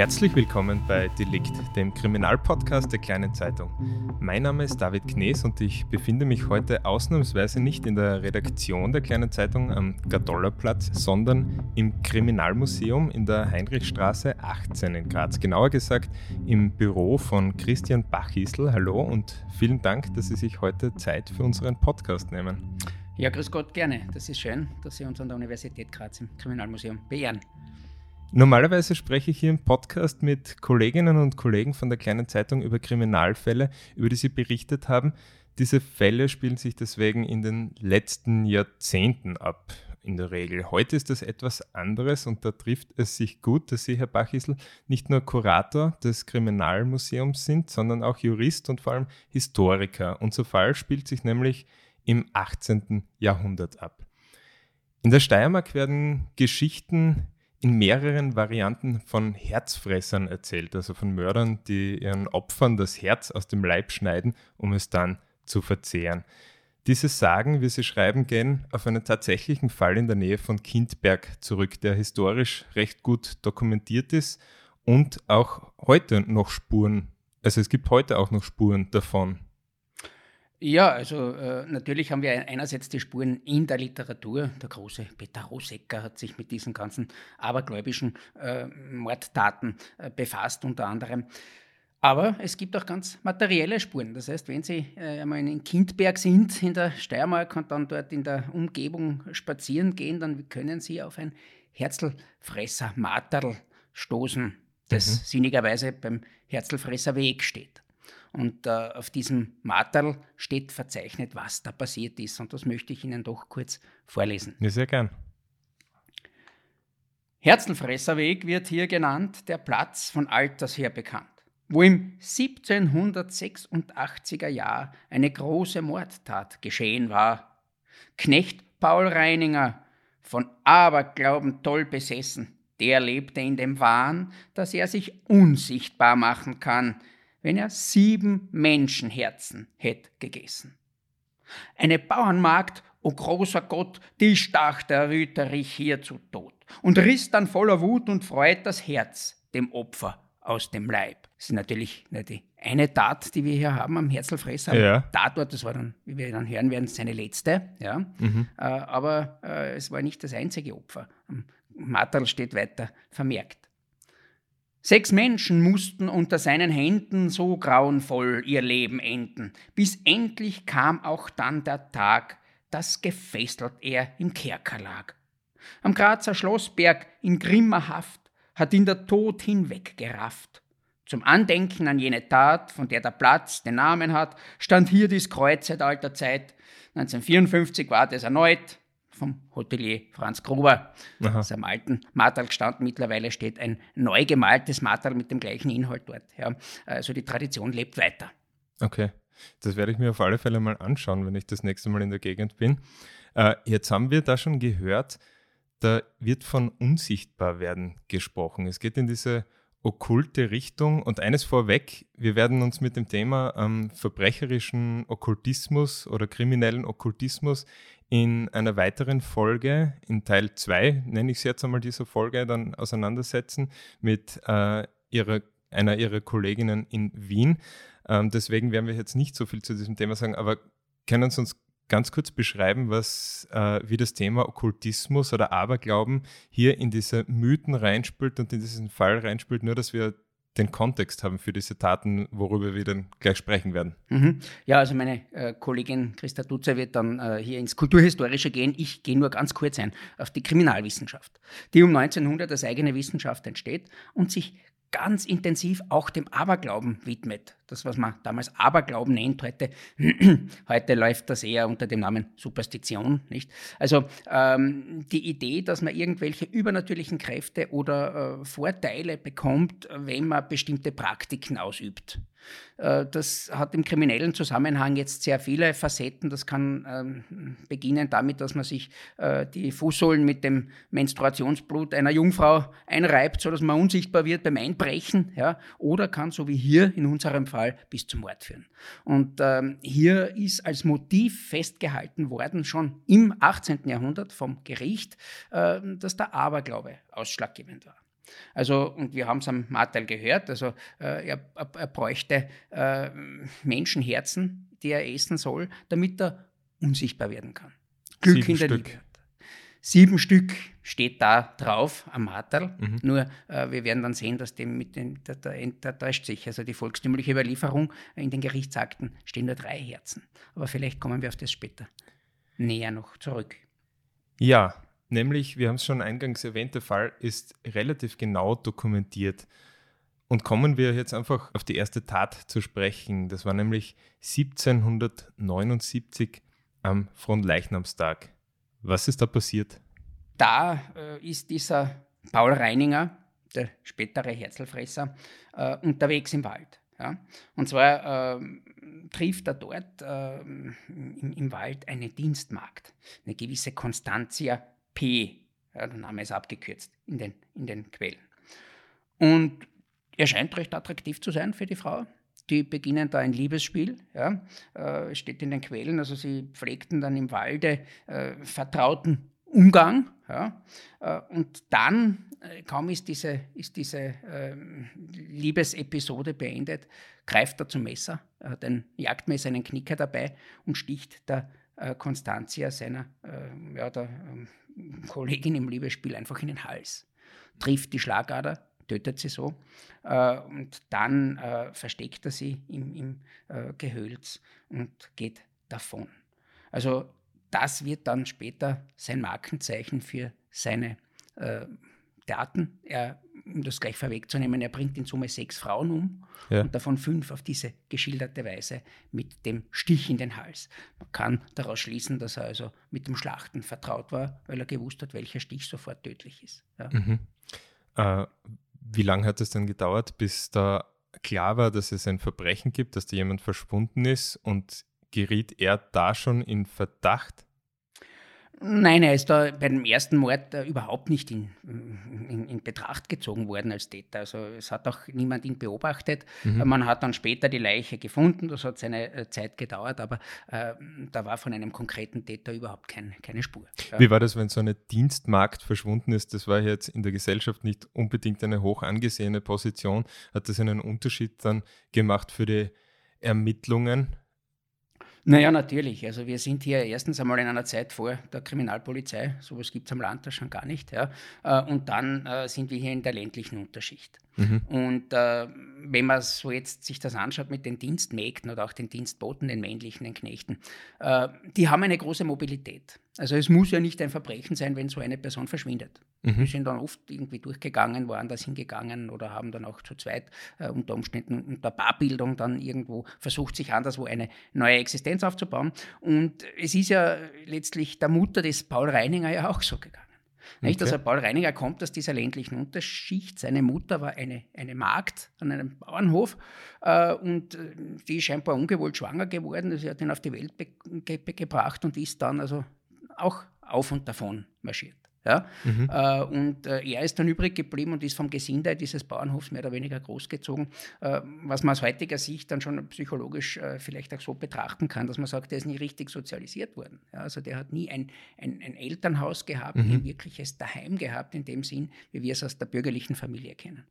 Herzlich willkommen bei Delikt, dem Kriminalpodcast der Kleinen Zeitung. Mein Name ist David Knees und ich befinde mich heute ausnahmsweise nicht in der Redaktion der Kleinen Zeitung am Gadollerplatz, sondern im Kriminalmuseum in der Heinrichstraße 18 in Graz. Genauer gesagt im Büro von Christian Bachisel. Hallo und vielen Dank, dass Sie sich heute Zeit für unseren Podcast nehmen. Ja, grüß Gott, gerne. Das ist schön, dass Sie uns an der Universität Graz im Kriminalmuseum beehren. Normalerweise spreche ich hier im Podcast mit Kolleginnen und Kollegen von der kleinen Zeitung über Kriminalfälle, über die sie berichtet haben. Diese Fälle spielen sich deswegen in den letzten Jahrzehnten ab, in der Regel. Heute ist das etwas anderes und da trifft es sich gut, dass Sie, Herr Bachisel, nicht nur Kurator des Kriminalmuseums sind, sondern auch Jurist und vor allem Historiker. Unser Fall spielt sich nämlich im 18. Jahrhundert ab. In der Steiermark werden Geschichten in mehreren Varianten von Herzfressern erzählt, also von Mördern, die ihren Opfern das Herz aus dem Leib schneiden, um es dann zu verzehren. Diese Sagen, wie sie schreiben, gehen auf einen tatsächlichen Fall in der Nähe von Kindberg zurück, der historisch recht gut dokumentiert ist und auch heute noch Spuren, also es gibt heute auch noch Spuren davon. Ja, also äh, natürlich haben wir einerseits die Spuren in der Literatur. Der große Peter Rosecker hat sich mit diesen ganzen abergläubischen äh, Mordtaten äh, befasst, unter anderem. Aber es gibt auch ganz materielle Spuren. Das heißt, wenn Sie äh, einmal in Kindberg sind, in der Steiermark und dann dort in der Umgebung spazieren gehen, dann können Sie auf ein Herzlfresser Materl stoßen, das mhm. sinnigerweise beim Herzlfresser Weg steht. Und äh, auf diesem Materl steht verzeichnet, was da passiert ist. Und das möchte ich Ihnen doch kurz vorlesen. Ja, sehr gern. Herzelfresserweg wird hier genannt, der Platz von alters her bekannt, wo im 1786er Jahr eine große Mordtat geschehen war. Knecht Paul Reininger, von Aberglauben toll besessen, der lebte in dem Wahn, dass er sich unsichtbar machen kann, wenn er sieben Menschenherzen hätte gegessen. Eine Bauernmagd, o oh großer Gott, die stach der Rüterich hier zu Tod und riss dann voller Wut und Freud das Herz dem Opfer aus dem Leib. Das ist natürlich nicht die eine Tat, die wir hier haben am Herzelfresser. Ja. Tatort, das war dann, wie wir dann hören werden, seine letzte. Ja. Mhm. Äh, aber äh, es war nicht das einzige Opfer. Am Materl steht weiter vermerkt. Sechs Menschen mussten unter seinen Händen so grauenvoll ihr Leben enden, bis endlich kam auch dann der Tag, dass gefesselt er im Kerker lag. Am Grazer Schlossberg in grimmer Haft hat ihn der Tod hinweggerafft. Zum Andenken an jene Tat, von der der Platz den Namen hat, stand hier dies Kreuz seit alter Zeit. 1954 war das erneut, vom Hotelier Franz Gruber. Aha. Das ist am alten Martal gestanden. Mittlerweile steht ein neu gemaltes Martal mit dem gleichen Inhalt dort. Ja. Also die Tradition lebt weiter. Okay. Das werde ich mir auf alle Fälle mal anschauen, wenn ich das nächste Mal in der Gegend bin. Äh, jetzt haben wir da schon gehört, da wird von unsichtbar werden gesprochen. Es geht in diese okkulte Richtung. Und eines vorweg, wir werden uns mit dem Thema ähm, verbrecherischen Okkultismus oder kriminellen Okkultismus in einer weiteren Folge, in Teil 2, nenne ich es jetzt einmal diese Folge, dann auseinandersetzen mit äh, ihrer, einer ihrer Kolleginnen in Wien. Ähm, deswegen werden wir jetzt nicht so viel zu diesem Thema sagen, aber können Sie uns ganz kurz beschreiben, was, äh, wie das Thema Okkultismus oder Aberglauben hier in diese Mythen reinspielt und in diesen Fall reinspielt, nur dass wir den Kontext haben für diese Taten, worüber wir dann gleich sprechen werden. Mhm. Ja, also meine äh, Kollegin Christa Dutzer wird dann äh, hier ins Kulturhistorische gehen. Ich gehe nur ganz kurz ein auf die Kriminalwissenschaft, die um 1900 als eigene Wissenschaft entsteht und sich ganz intensiv auch dem Aberglauben widmet das, was man damals Aberglauben nennt, heute, heute läuft das eher unter dem Namen Superstition, nicht? Also ähm, die Idee, dass man irgendwelche übernatürlichen Kräfte oder äh, Vorteile bekommt, wenn man bestimmte Praktiken ausübt. Äh, das hat im kriminellen Zusammenhang jetzt sehr viele Facetten. Das kann ähm, beginnen damit, dass man sich äh, die Fußsohlen mit dem Menstruationsblut einer Jungfrau einreibt, sodass man unsichtbar wird beim Einbrechen. Ja? Oder kann, so wie hier in unserem Fall, Fall bis zum Mord führen. Und ähm, hier ist als Motiv festgehalten worden, schon im 18. Jahrhundert vom Gericht, äh, dass der Aberglaube ausschlaggebend war. Also, und wir haben es am Martel gehört, also äh, er, er, bräuchte äh, Menschenherzen, die er essen soll, damit er unsichtbar werden kann. Glück Sieben in der Stück. Liebe. Sieben Stück steht da drauf am Martel. Mhm. Nur äh, wir werden dann sehen, dass dem mit den, da, da, da täuscht sich. Also die volkstümliche Überlieferung in den Gerichtsakten stehen nur drei Herzen. Aber vielleicht kommen wir auf das später näher noch zurück. Ja, nämlich, wir haben es schon eingangs erwähnt, der Fall ist relativ genau dokumentiert. Und kommen wir jetzt einfach auf die erste Tat zu sprechen. Das war nämlich 1779 am Fronleichnamstag. Was ist da passiert? Da äh, ist dieser Paul Reininger, der spätere Herzelfresser, äh, unterwegs im Wald. Ja? Und zwar äh, trifft er dort äh, im, im, Wald eine Dienstmagd, eine gewisse Constantia P. Ja, der Name ist abgekürzt in den, in den Quellen. Und er scheint recht attraktiv zu sein für die Frau. Die beginnen da ein Liebesspiel, ja, äh, steht in den Quellen. Also sie pflegten dann im Walde äh, vertrauten Umgang. Ja, äh, und dann, äh, kaum ist diese, ist diese äh, Liebesepisode beendet, greift er zum Messer, er hat ein Jagdmesser, einen Knicker dabei und sticht der äh, Constantia, seiner äh, ja, der, ähm, Kollegin im Liebesspiel, einfach in den Hals. Trifft die Schlagader, tötet sie so äh, und dann äh, versteckt er sie im, im äh, Gehölz und geht davon. Also das wird dann später sein Markenzeichen für seine äh, Daten. Er, um das gleich vorwegzunehmen, er bringt in Summe sechs Frauen um ja. und davon fünf auf diese geschilderte Weise mit dem Stich in den Hals. Man kann daraus schließen, dass er also mit dem Schlachten vertraut war, weil er gewusst hat, welcher Stich sofort tödlich ist. Ja. Mhm. Äh, wie lange hat es dann gedauert, bis da klar war, dass es ein Verbrechen gibt, dass da jemand verschwunden ist und geriet er da schon in Verdacht? Nein, er ist da bei dem ersten Mord äh, überhaupt nicht in, in, in, Betracht gezogen worden als Täter. Also es hat auch niemand ihn beobachtet. Mhm. Man hat dann später die Leiche gefunden, das hat seine äh, Zeit gedauert, aber äh, da war von einem konkreten Täter überhaupt kein, keine Spur. Ja. Wie war das, wenn so eine Dienstmarkt verschwunden ist? Das war jetzt in der Gesellschaft nicht unbedingt eine hoch angesehene Position. Hat das einen Unterschied dann gemacht für die Ermittlungen? Naja, natürlich. Also wir sind hier erstens einmal in einer Zeit vor der Kriminalpolizei. Sowas gibt es am Land da schon gar nicht. Ja. Äh, und dann äh, sind wir hier in der ländlichen Unterschicht. Mhm. Und äh, wenn man so jetzt sich das anschaut mit den Dienstmägden oder auch den Dienstboten, den männlichen, den Knechten, äh, die haben eine große Mobilität. Also es muss ja nicht ein Verbrechen sein, wenn so eine Person verschwindet. Mhm. Die sind dann oft irgendwie durchgegangen, woanders hingegangen oder haben dann auch zu zweit äh, unter Umständen unter Paarbildung dann irgendwo versucht, sich anderswo eine neue Existenz aufzubauen. Und es ist ja letztlich der Mutter des Paul Reininger ja auch so gegangen. Nicht? Okay. Also Paul Reininger kommt aus dieser ländlichen Unterschicht. Seine Mutter war eine, eine Magd an einem Bauernhof äh, und äh, die ist scheinbar ungewollt schwanger geworden. Sie hat ihn auf die Welt ge gebracht und ist dann also auch auf und davon marschiert. Ja? Mhm. Äh, und äh, er ist dann übrig geblieben und ist vom Gesinde dieses Bauernhofs mehr oder weniger großgezogen, äh, was man aus heutiger Sicht dann schon psychologisch äh, vielleicht auch so betrachten kann, dass man sagt, der ist nie richtig sozialisiert worden. Ja? Also der hat nie ein, ein, ein Elternhaus gehabt, mhm. ein wirkliches Daheim gehabt, in dem Sinn, wie wir es aus der bürgerlichen Familie kennen.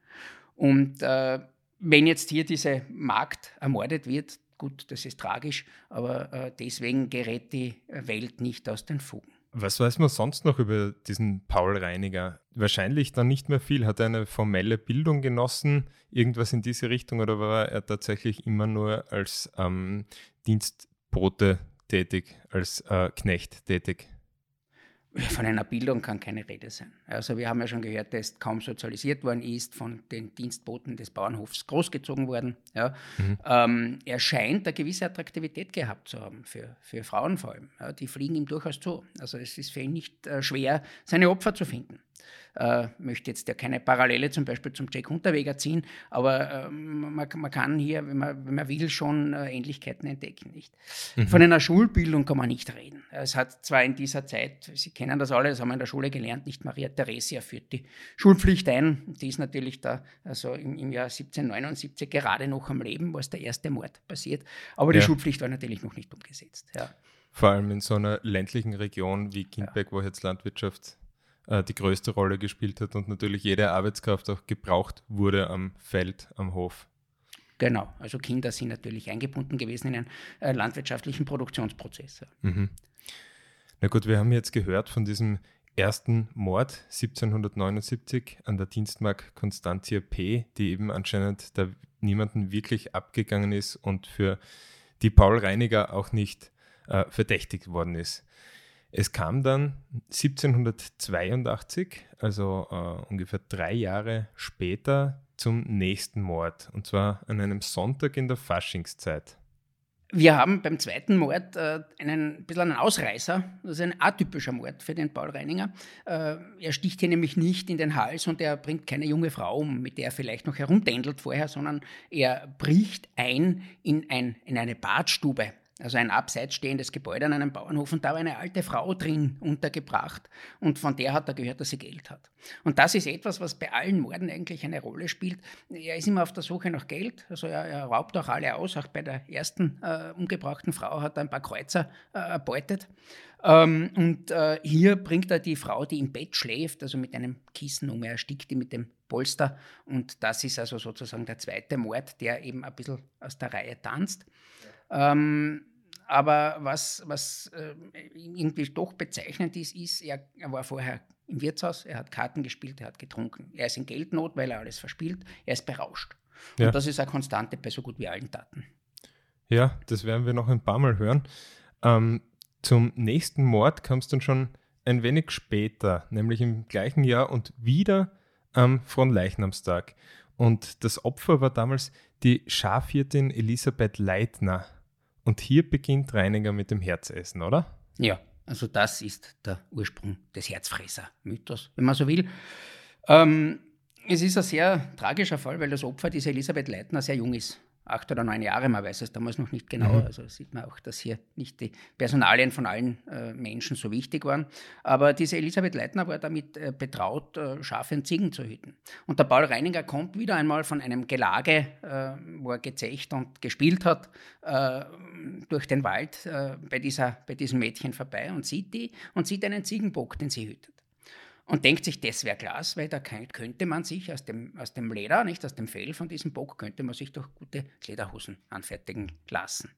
Und äh, wenn jetzt hier diese Magd ermordet wird, gut, das ist tragisch, aber äh, deswegen gerät die Welt nicht aus den Fugen. Was weiß man sonst noch über diesen Paul Reiniger? Wahrscheinlich dann nicht mehr viel. Hat er eine formelle Bildung genossen, irgendwas in diese Richtung, oder war er tatsächlich immer nur als ähm, Dienstbote tätig, als äh, Knecht tätig? Von einer Bildung kann keine Rede sein. Also wir haben ja schon gehört, ist kaum sozialisiert worden, ist von den Dienstboten des Bauernhofs großgezogen worden. Ja. Mhm. Ähm, er scheint eine gewisse Attraktivität gehabt zu haben, für, für Frauen vor allem. Ja, die fliegen ihm durchaus zu. Also es ist für ihn nicht äh, schwer, seine Opfer zu finden äh, möchte jetzt ja keine Parallele zum Beispiel zum Jack Unterweger ziehen, aber äh, man, man, kann hier, wenn man, wenn man will, schon äh, Ähnlichkeiten entdecken. Nicht? Mhm. Von einer Schulbildung kann man nicht reden. Es hat zwar in dieser Zeit, Sie kennen das alle, das haben wir in der Schule gelernt, nicht Maria Theresia führt die Schulpflicht ein. Die ist natürlich da also im, im Jahr 1779 gerade noch am Leben, wo es der erste Mord passiert. Aber die ja. Schulpflicht war natürlich noch nicht umgesetzt. Ja. Vor allem in so einer ländlichen Region wie Kindberg, ja. wo jetzt Landwirtschaft äh, die größte Rolle gespielt hat und natürlich jede Arbeitskraft auch gebraucht wurde am Feld, am Hof. Genau, also Kinder sind natürlich eingebunden gewesen in einen äh, landwirtschaftlichen Produktionsprozess. Mhm. Na gut, wir haben jetzt gehört von diesem ersten Mord 1779 an der Dienstmark Constantia P., die eben anscheinend da niemanden wirklich abgegangen ist und für die Paul Reiniger auch nicht äh, verdächtigt worden ist. Es kam dann 1782, also äh, ungefähr drei Jahre später, zum nächsten Mord, und zwar an einem Sonntag in der Faschingszeit. Wir haben beim zweiten Mord äh, einen bisschen einen Ausreißer. Das ist ein atypischer Mord für den Paul Reininger. Äh, er sticht hier nämlich nicht in den Hals und er bringt keine junge Frau um, mit der er vielleicht noch herumdändelt vorher, sondern er bricht ein in, ein, in eine Badstube also ein abseits stehendes Gebäude an einem Bauernhof und da war eine alte Frau drin untergebracht und von der hat er gehört, dass sie Geld hat. Und das ist etwas, was bei allen Morden eigentlich eine Rolle spielt. Er ist immer auf der Suche nach Geld, also er, er raubt auch alle aus, auch bei der ersten äh, umgebrachten Frau hat er ein paar Kreuzer äh, erbeutet. Ähm, und äh, hier bringt er die Frau, die im Bett schläft, also mit einem Kissen um, er erstickt die mit dem Polster und das ist also sozusagen der zweite Mord, der eben ein bisschen aus der Reihe tanzt. Ähm, aber was, was äh, irgendwie doch bezeichnend ist, ist, er, er, war vorher im Wirtshaus, er hat Karten gespielt, er hat getrunken. Er ist in Geldnot, weil er alles verspielt, er ist berauscht. Ja. Und das ist eine Konstante bei so gut wie allen Taten. Ja, das werden wir noch ein paar Mal hören. Ähm, zum nächsten Mord kam es dann schon ein wenig später, nämlich im gleichen Jahr und wieder am Fronleichnamstag. Und das Opfer war damals die Schafhirtin Elisabeth Leitner. Und hier beginnt Reiniger mit dem Herzessen, oder? Ja, also das ist der Ursprung des Herzfresser-Mythos, wenn man so will. Ähm, es ist ein sehr tragischer Fall, weil das Opfer, diese Elisabeth Leitner, sehr jung ist acht oder neun Jahre, man weiß es damals noch nicht genau. Mhm. Also sieht man auch, dass hier nicht die Personalien von allen äh, Menschen so wichtig waren. Aber diese Elisabeth Leitner war damit äh, betraut, äh, Schafe und Ziegen zu hüten. Und der Paul Reininger kommt wieder einmal von einem Gelage, äh, wo er gezecht und gespielt hat, äh, durch den Wald äh, bei, dieser, bei diesem Mädchen vorbei und sieht die und sieht einen Ziegenbock, den sie hütet und denkt sich, das wäre Glas, weil da könnte man sich aus dem, aus dem Leder, nicht aus dem Fell von diesem Bock, könnte man sich doch gute Lederhosen anfertigen lassen.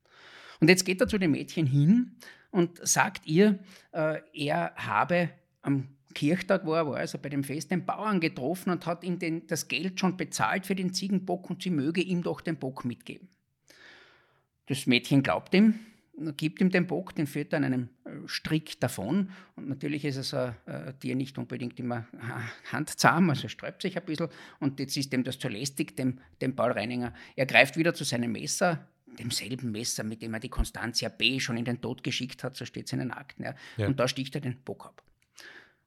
Und jetzt geht er zu dem Mädchen hin und sagt ihr, äh, er habe am Kirchtag, wo er war, also bei dem Fest, den Bauern getroffen und hat ihm den, das Geld schon bezahlt für den Ziegenbock und sie möge ihm doch den Bock mitgeben. Das Mädchen glaubt ihm, gibt ihm den Bock, den führt er an einem äh, Strick davon. Und natürlich ist es ein äh, Tier nicht unbedingt immer handzahm, also sträubt sich ein bisschen. Und jetzt ist ihm das zu lästig, dem, dem Paul Reininger. Er greift wieder zu seinem Messer, demselben Messer, mit dem er die Constantia B. schon in den Tod geschickt hat, so steht es in den Akten. Ja. Ja. Und da sticht er den Bock ab.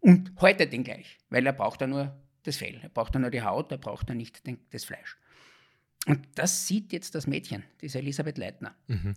Und häutet den gleich, weil er braucht ja nur das Fell, er braucht ja nur die Haut, er braucht ja nicht den, das Fleisch. Und das sieht jetzt das Mädchen, diese Elisabeth Leitner. Mhm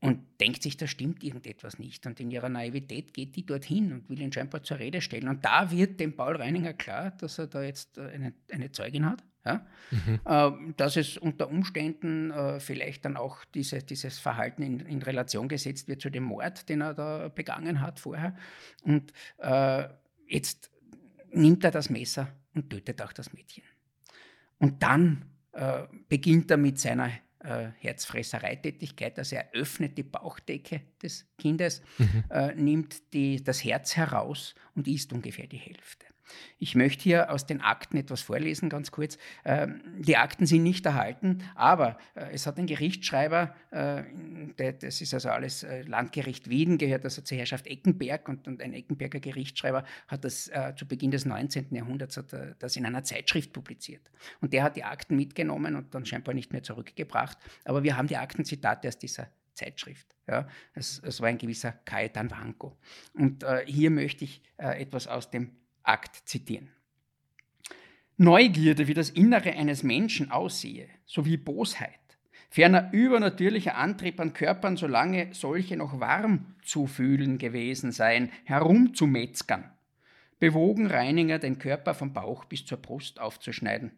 und denkt sich, da stimmt irgendetwas nicht. Und in ihrer Naivität geht die dorthin und will ihn scheinbar zur Rede stellen. Und da wird dem Paul Reininger klar, dass er da jetzt äh, eine, eine Zeugin hat. Ja? Mhm. Äh, dass es unter Umständen äh, vielleicht dann auch diese, dieses Verhalten in, in, Relation gesetzt wird zu dem Mord, den er da begangen hat vorher. Und äh, jetzt nimmt er das Messer und tötet auch das Mädchen. Und dann äh, beginnt er mit seiner äh, Herzfressereitätigkeit. Also er öffnet die Bauchdecke des Kindes, mhm. äh, nimmt die, das Herz heraus und isst ungefähr die Hälfte. Ich möchte hier aus den Akten etwas vorlesen, ganz kurz. Ähm, die Akten sind nicht erhalten, aber äh, es hat ein Gerichtsschreiber, äh, das ist also alles äh, Landgericht Wieden, gehört also zur Herrschaft Eckenberg und ein Eckenberger Gerichtsschreiber hat das zu Beginn des 19. Jahrhunderts das in einer Zeitschrift publiziert. Und der hat die Akten mitgenommen und dann scheinbar nicht mehr zurückgebracht. Aber wir haben die Aktenzitate aus dieser Zeitschrift. Ja, es, es war ein gewisser Caetan Vanko. Und äh, hier möchte ich äh, etwas aus dem Akt zitieren. Neugierde, wie das Innere eines Menschen aussehe, sowie Bosheit, ferner übernatürlicher Antrieb an Körpern, solange solche noch warm zu fühlen gewesen seien, herumzumetzgern, bewogen Reininger den Körper vom Bauch bis zur Brust aufzuschneiden.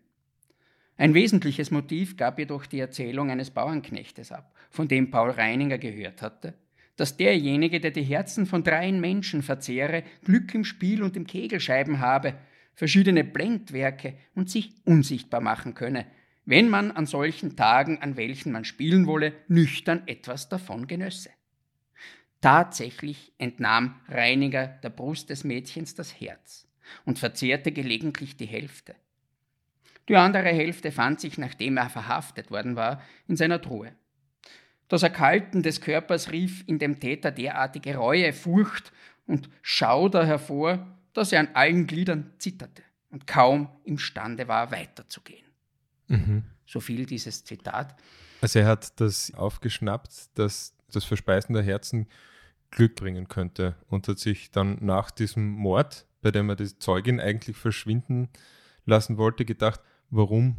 Ein wesentliches Motiv gab jedoch die Erzählung eines Bauernknechtes ab, von dem Paul Reininger gehört hatte, dass derjenige, der die Herzen von dreien Menschen verzehre, Glück im Spiel und im Kegelscheiben habe, verschiedene Blendwerke und sich unsichtbar machen könne, wenn man an solchen Tagen, an welchen man spielen wolle, nüchtern etwas davon genösse. Tatsächlich entnahm Reiniger der Brust des Mädchens das Herz und verzehrte gelegentlich die Hälfte. Die andere Hälfte fand sich, nachdem er verhaftet worden war, in seiner Truhe. Das Erkalten des Körpers rief in dem Täter derartige Reue, Furcht und Schauder hervor, dass er an allen Gliedern zitterte und kaum imstande war, weiterzugehen. Mhm. So viel dieses Zitat. Also er hat das aufgeschnappt, dass das Verspeisen der Herzen Glück bringen könnte und hat sich dann nach diesem Mord, bei dem er die Zeugin eigentlich verschwinden lassen wollte, gedacht, warum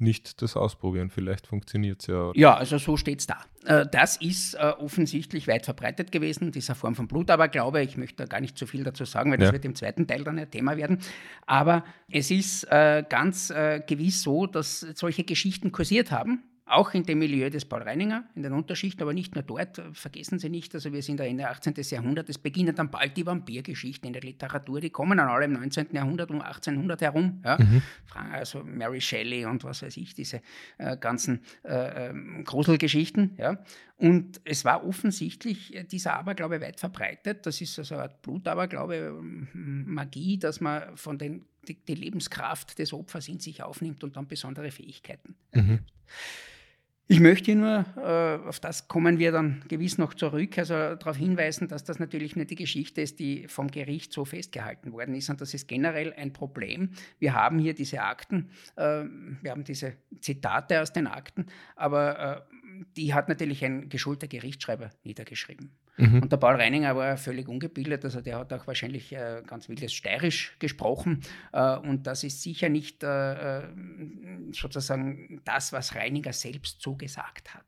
nicht das ausprobieren. Vielleicht funktioniert es ja. Ja, also so steht es da. Äh, das ist äh, offensichtlich weit verbreitet gewesen, dieser Form von Blutaberglaube. Ich möchte da gar nicht zu viel dazu sagen, weil das ja. wird im zweiten Teil dann ein Thema werden. Aber es ist äh, ganz gewiss so, dass solche Geschichten kursiert haben auch in dem Milieu des Paul Reininger, in den Unterschichten, aber nicht nur dort. Vergessen Sie nicht, also wir sind da Ende 18. Jahrhundert, es beginnen dann bald die Vampirgeschichten in der Literatur, die kommen dann alle im 19. Jahrhundert um 1800 herum. Ja? Mhm. Also Mary Shelley und was weiß ich, diese äh, ganzen äh, ähm, Gruselgeschichten. Ja? Und es war offensichtlich äh, dieser Aberglaube weit verbreitet. Das ist also eine Art Blutaberglaube, ähm, Magie, dass man von den die, die, Lebenskraft des Opfers in sich aufnimmt und dann besondere Fähigkeiten. Mhm. Ich möchte nur, äh, auf das kommen wir dann gewiss noch zurück, also darauf hinweisen, dass das natürlich nicht die Geschichte ist, die vom Gericht so festgehalten worden ist, und das ist generell ein Problem. Wir haben hier diese Akten, äh, wir haben diese Zitate aus den Akten, aber äh, die hat natürlich ein geschulter Gerichtsschreiber niedergeschrieben. Mhm. Und der Paul Reininger war völlig ungebildet, also der hat auch wahrscheinlich äh, ganz wildes Steirisch gesprochen. Äh, und das ist sicher nicht äh, äh sozusagen das, was Reininger selbst so gesagt hat.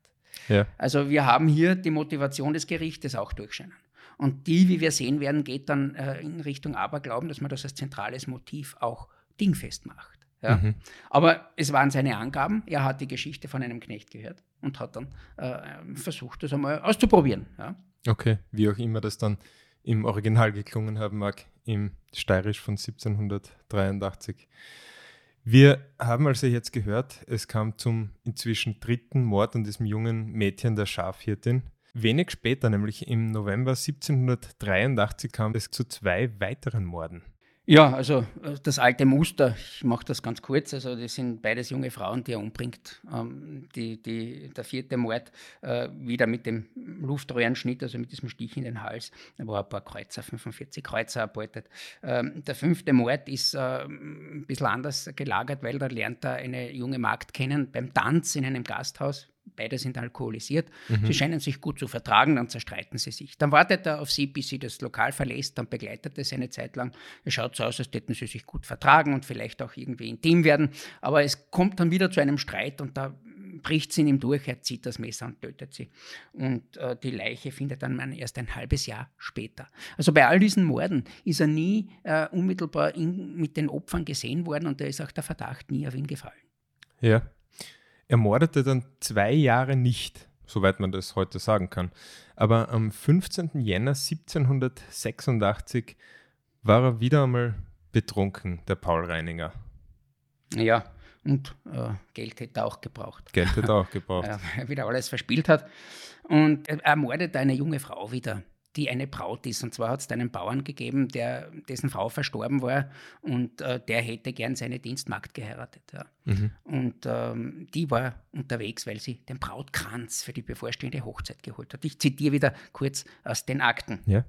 Ja. Also wir haben hier die Motivation des Gerichtes auch durchscheinen. Und die, wie wir sehen werden, geht dann äh, in Richtung Aberglauben, dass man das als zentrales Motiv auch dingfest macht. Ja. Mhm. Aber es waren seine Angaben. Er hat die Geschichte von einem Knecht gehört und hat dann äh, versucht, das einmal auszuprobieren. Ja. Okay, wie auch immer das dann im Original geklungen haben mag, im Steirisch von 1783. Wir haben also jetzt gehört, es kam zum inzwischen dritten Mord an diesem jungen Mädchen der Schafhirtin. Wenig später, nämlich im November 1783, kam es zu zwei weiteren Morden. Ja, also äh, das alte Muster, ich mache das ganz kurz, also das sind beides junge Frauen, die er umbringt. Ähm, die, die, der vierte Mord äh, wieder mit dem Luftröhrenschnitt, also mit diesem Stich in den Hals, da war ein paar Kreuzer, 45 Kreuzer erbeutet. Ähm, der fünfte Mord ist äh, ein bisschen anders gelagert, weil da lernt er eine junge Magd kennen beim Tanz in einem Gasthaus, Beide sind alkoholisiert. Mhm. Sie scheinen sich gut zu vertragen, dann zerstreiten sie sich. Dann wartet er auf sie, bis sie das Lokal verlässt, dann begleitet er sie eine Zeit lang. Es schaut so aus, als hätten sie sich gut vertragen und vielleicht auch irgendwie intim werden. Aber es kommt dann wieder zu einem Streit und da bricht sie in ihm durch, er zieht das Messer und tötet sie. Und äh, die Leiche findet dann man erst ein halbes Jahr später. Also bei all diesen Morden ist er nie äh, unmittelbar in, mit den Opfern gesehen worden und da ist auch der Verdacht nie auf ihn gefallen. Ja. Er mordete dann zwei Jahre nicht, soweit man das heute sagen kann. Aber am 15. Jänner 1786 war er wieder einmal betrunken, der Paul Reininger. Ja, und äh, Geld hätte er auch gebraucht. Geld hätte er auch gebraucht. ja, er wieder alles verspielt hat. Und er ermordet eine junge Frau wieder die eine Braut ist. Und zwar hat es einen Bauern gegeben, der, dessen Frau verstorben war und äh, der hätte gern seine Dienstmagd geheiratet. Ja. Mhm. Und ähm, die war unterwegs, weil sie den Brautkranz für die bevorstehende Hochzeit geholt hat. Ich zitiere wieder kurz aus den Akten. Ja.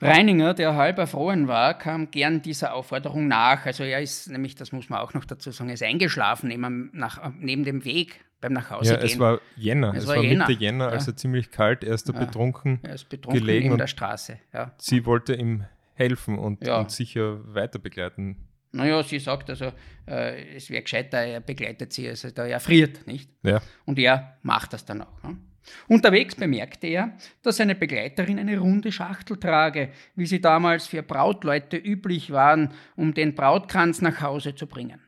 Reininger, der halb erfroren war, kam gern dieser Aufforderung nach. Also er ist nämlich, das muss man auch noch dazu sagen, er ist eingeschlafen neben, nach, neben dem Weg beim Nachhause ja, gehen. Es war Jänner, es, es war, war Jänner. Mitte Jänner, also ziemlich kalt. Er ist da ja. betrunken, er ist betrunken gelegen in der Straße. Ja. Sie wollte ihm helfen und, und sicher weiter begleiten. Naja, sie sagt also, äh, es wäre gescheiter, er begleitet sie, also da er friert, nicht? Ja. Und er macht das dann auch. Ne? Unterwegs bemerkte er, dass seine Begleiterin eine runde Schachtel trage, wie sie damals für Brautleute üblich waren, um den Brautkranz nach Hause zu bringen.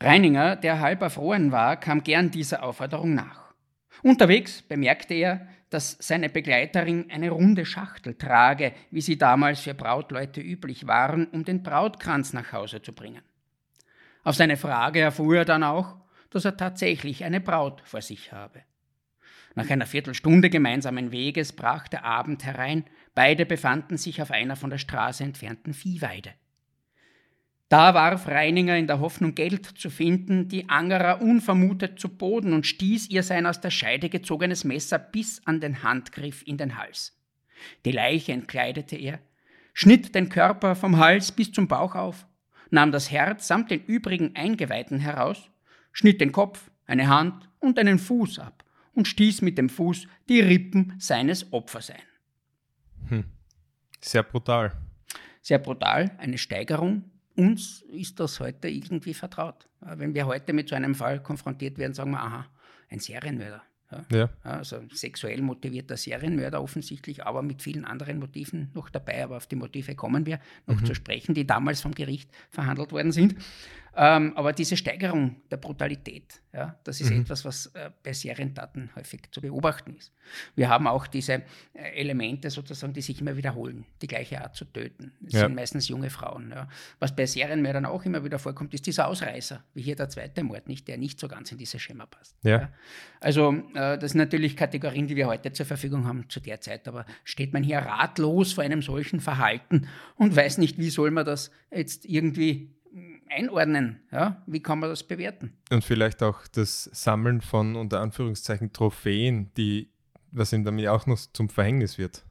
Reininger, der halb erfroren war, kam gern dieser Aufforderung nach. Unterwegs bemerkte er, dass seine Begleiterin eine runde Schachtel trage, wie sie damals für Brautleute üblich waren, um den Brautkranz nach Hause zu bringen. Auf seine Frage erfuhr er dann auch, dass er tatsächlich eine Braut vor sich habe. Nach einer Viertelstunde gemeinsamen Weges brach der Abend herein, beide befanden sich auf einer von der Straße entfernten Viehweide. Da warf Reininger in der Hoffnung, Geld zu finden, die Angerer unvermutet zu Boden und stieß ihr sein aus der Scheide gezogenes Messer bis an den Handgriff in den Hals. Die Leiche entkleidete er, schnitt den Körper vom Hals bis zum Bauch auf, nahm das Herz samt den übrigen Eingeweiden heraus, schnitt den Kopf, eine Hand und einen Fuß ab und stieß mit dem Fuß die Rippen seines Opfers ein. Hm. Sehr brutal. Sehr brutal, eine Steigerung uns ist das heute irgendwie vertraut. Wenn wir heute mit so einem Fall konfrontiert werden, sagen wir, aha, ein Serienmörder. Ja. Also sexuell motivierter Serienmörder offensichtlich, aber mit vielen anderen Motiven noch dabei. Aber auf die Motive kommen wir noch mhm. zu sprechen, die damals vom Gericht verhandelt worden sind. Ähm, aber diese Steigerung der Brutalität, ja, das ist mhm. etwas, was äh, bei Serientaten häufig zu beobachten ist. Wir haben auch diese äh, Elemente sozusagen, die sich immer wiederholen, die gleiche Art zu töten. Das ja. sind meistens junge Frauen. Ja. Was bei Serienmördern auch immer wieder vorkommt, ist dieser Ausreißer, wie hier der zweite Mord, nicht, der nicht so ganz in dieses Schema passt. Ja. Also äh, das sind natürlich Kategorien, die wir heute zur Verfügung haben zu der Zeit, aber steht man hier ratlos vor einem solchen Verhalten und weiß nicht, wie soll man das jetzt irgendwie einordnen? Ja? Wie kann man das bewerten? Und vielleicht auch das Sammeln von unter Anführungszeichen Trophäen, die, was ihm damit auch noch zum Verhängnis wird.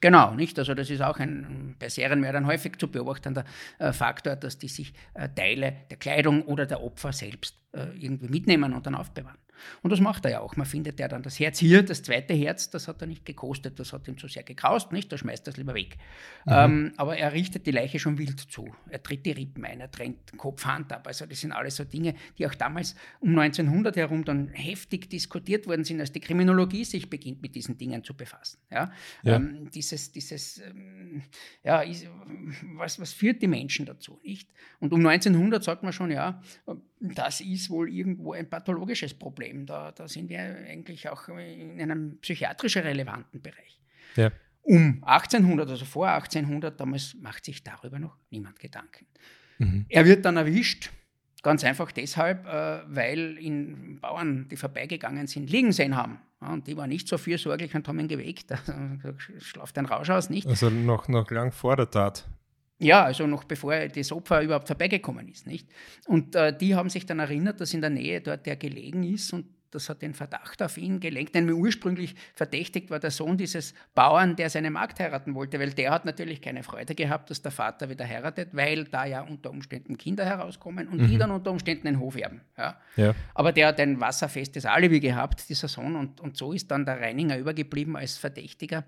Genau, nicht? Also das ist auch ein bei Serienmördern häufig zu beobachtender äh, Faktor, dass die sich äh, Teile der Kleidung oder der Opfer selbst äh, irgendwie mitnehmen und dann aufbewahren. Und das macht er ja auch. Man findet ja dann das Herz hier, das zweite Herz, das hat er nicht gekostet, das hat ihm zu sehr gekraust, nicht? Da schmeißt er es lieber weg. Mhm. Ähm, aber er richtet die Leiche schon wild zu. Er tritt die Rippen ein, er trennt Kopf, Hand ab. Also das sind alles so Dinge, die auch damals um 1900 herum dann heftig diskutiert worden sind, als die Kriminologie sich beginnt mit diesen Dingen zu befassen. Ja? ja. Ähm, dieses, dieses, ähm, ja, ist, was, was führt die Menschen dazu, nicht? Und um 1900 sagt man schon, ja, das ist wohl irgendwo ein pathologisches Problem. Da, da sind wir eigentlich auch in einem psychiatrisch relevanten Bereich. Ja. Um 1800, also vor 1800, damals macht sich darüber noch niemand Gedanken. Mhm. Er wird dann erwischt, ganz einfach deshalb, äh, weil ihn Bauern, die vorbeigegangen sind, liegen sehen haben. und die waren nicht so fürsorglich und haben ihn geweckt. Also, schlaft ein Rausch aus, nicht? Also noch, noch lang vor der Tat. Ja, also noch bevor das Opfer überhaupt vorbeigekommen ist, nicht? Und äh, die haben sich dann erinnert, dass in der Nähe dort der gelegen ist und das hat den Verdacht auf ihn gelenkt. Denn ursprünglich verdächtigt war der Sohn dieses Bauern, der seine Magd heiraten wollte, weil der hat natürlich keine Freude gehabt, dass der Vater wieder heiratet, weil da ja unter Umständen Kinder herauskommen und mhm. die dann unter Umständen den Hof erben. Ja. ja. Aber der hat ein wasserfestes Alibi gehabt, dieser Sohn, und, und so ist dann der Reininger übergeblieben als Verdächtiger.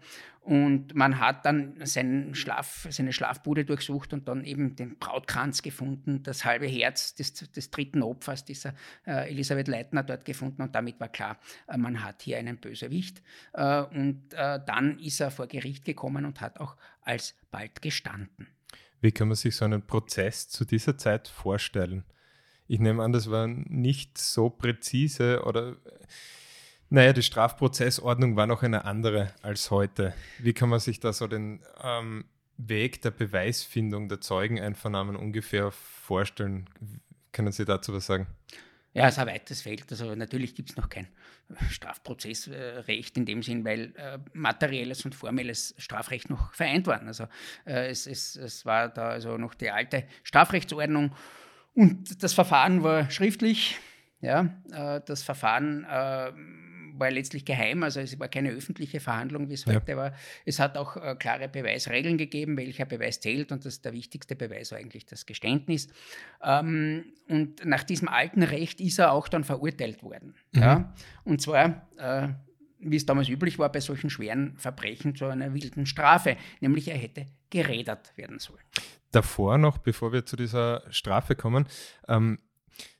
Und man hat dann seinen Schlaf, seine Schlafbude durchsucht und dann eben den Brautkranz gefunden, das halbe Herz des, des dritten Opfers, dieser äh, Elisabeth Leitner dort gefunden. Und damit war klar, äh, man hat hier einen Bösewicht. Äh, und äh, dann ist er vor Gericht gekommen und hat auch alsbald gestanden. Wie kann man sich so einen Prozess zu dieser Zeit vorstellen? Ich nehme an, das war nicht so präzise oder naja, die Strafprozessordnung war noch eine andere als heute. Wie kann man sich da so den ähm, Weg der Beweisfindung der Zeugeneinvernahmen ungefähr vorstellen? Können Sie dazu was sagen? Ja, es ist ein weites Feld. Also natürlich gibt es noch kein Strafprozessrecht in dem Sinn, weil äh, materielles und formelles Strafrecht noch vereint waren. Also äh, es, es, es war da also noch die alte Strafrechtsordnung und das Verfahren war schriftlich. Ja, äh, das Verfahren äh, war letztlich geheim, also es war keine öffentliche Verhandlung, wie es ja. heute war. Es hat auch äh, klare Beweisregeln gegeben, welcher Beweis zählt und das der wichtigste Beweis war eigentlich das Geständnis. Ähm, und nach diesem alten Recht ist er auch dann verurteilt worden. Mhm. Ja? Und zwar äh, wie es damals üblich war bei solchen schweren Verbrechen, zu einer wilden Strafe, nämlich er hätte gerädert werden sollen. Davor noch, bevor wir zu dieser Strafe kommen, ähm,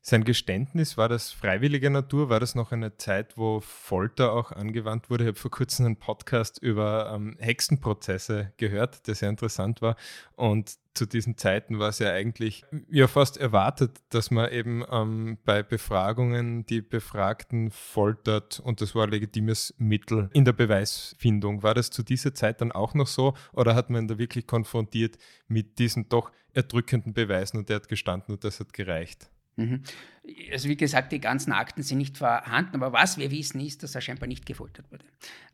Sein Geständnis, war das freiwilliger Natur? War das noch eine Zeit, wo Folter auch angewandt wurde? Ich habe vor kurzem einen Podcast über ähm, Hexenprozesse gehört, der sehr interessant war. Und zu diesen Zeiten war es ja eigentlich ja fast erwartet, dass man eben ähm, bei Befragungen die Befragten foltert und das war ein legitimes Mittel in der Beweisfindung. War das zu dieser Zeit dann auch noch so oder hat man da wirklich konfrontiert mit diesen doch erdrückenden Beweisen und der hat gestanden und das hat gereicht? Mhm. Also wie gesagt, die ganzen Akten sind nicht vorhanden, aber was wir wissen ist, dass er scheinbar nicht gefoltert wurde.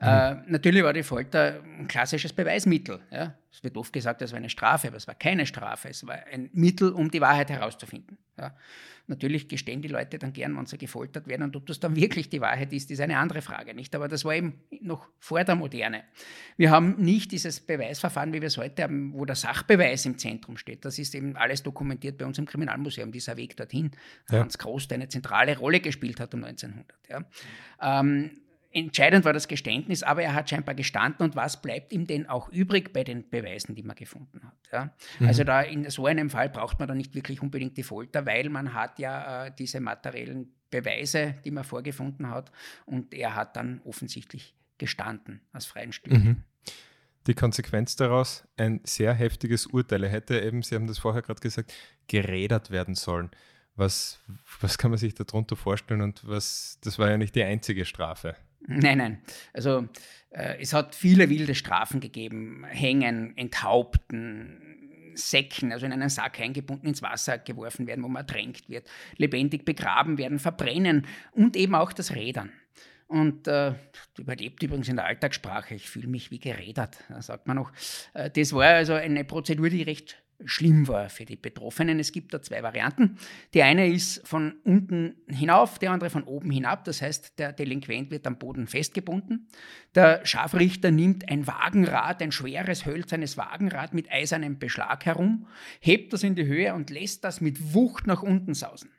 Mhm. Äh, natürlich war die Folter ein klassisches Beweismittel. Ja? Es wird oft gesagt, es war eine Strafe, aber es war keine Strafe. Es war ein Mittel, um die Wahrheit herauszufinden. Ja? Natürlich gestehen die Leute dann gern, wenn sie gefoltert werden. Und ob das dann wirklich die Wahrheit ist, ist eine andere Frage. Nicht? Aber das war eben noch vor der Moderne. Wir haben nicht dieses Beweisverfahren, wie wir es heute haben, wo der Sachbeweis im Zentrum steht. Das ist eben alles dokumentiert bei uns im Kriminalmuseum, dieser Weg dorthin. Ja. Hans Groß, der eine zentrale Rolle gespielt hat um 1900. Ja. Ähm, Entscheidend war das Geständnis, aber er hat scheinbar gestanden und was bleibt ihm denn auch übrig bei den Beweisen, die man gefunden hat? Ja? Mhm. Also da in so einem Fall braucht man dann nicht wirklich unbedingt die Folter, weil man hat ja äh, diese materiellen Beweise, die man vorgefunden hat und er hat dann offensichtlich gestanden aus freien Stücken. Mhm. Die Konsequenz daraus, ein sehr heftiges Urteil. Er hätte eben, Sie haben das vorher gerade gesagt, gerädert werden sollen. Was, was kann man sich darunter vorstellen und was, das war ja nicht die einzige Strafe. Nein, nein. Also äh, es hat viele wilde Strafen gegeben. Hängen, enthaupten, Säcken, also in einen Sack eingebunden ins Wasser geworfen werden, wo man ertränkt wird, lebendig begraben werden, verbrennen und eben auch das Rädern. Und äh, überlebt übrigens in der Alltagssprache, ich fühle mich wie gerädert, sagt man noch. Äh, das war also eine Prozedur, die recht schlimm war für die Betroffenen. Es gibt da zwei Varianten. Die eine ist von unten hinauf, die andere von oben hinab. Das heißt, der Delinquent wird am Boden festgebunden. Der Scharfrichter nimmt ein Wagenrad, ein schweres hölzernes Wagenrad mit eisernem Beschlag herum, hebt das in die Höhe und lässt das mit Wucht nach unten sausen.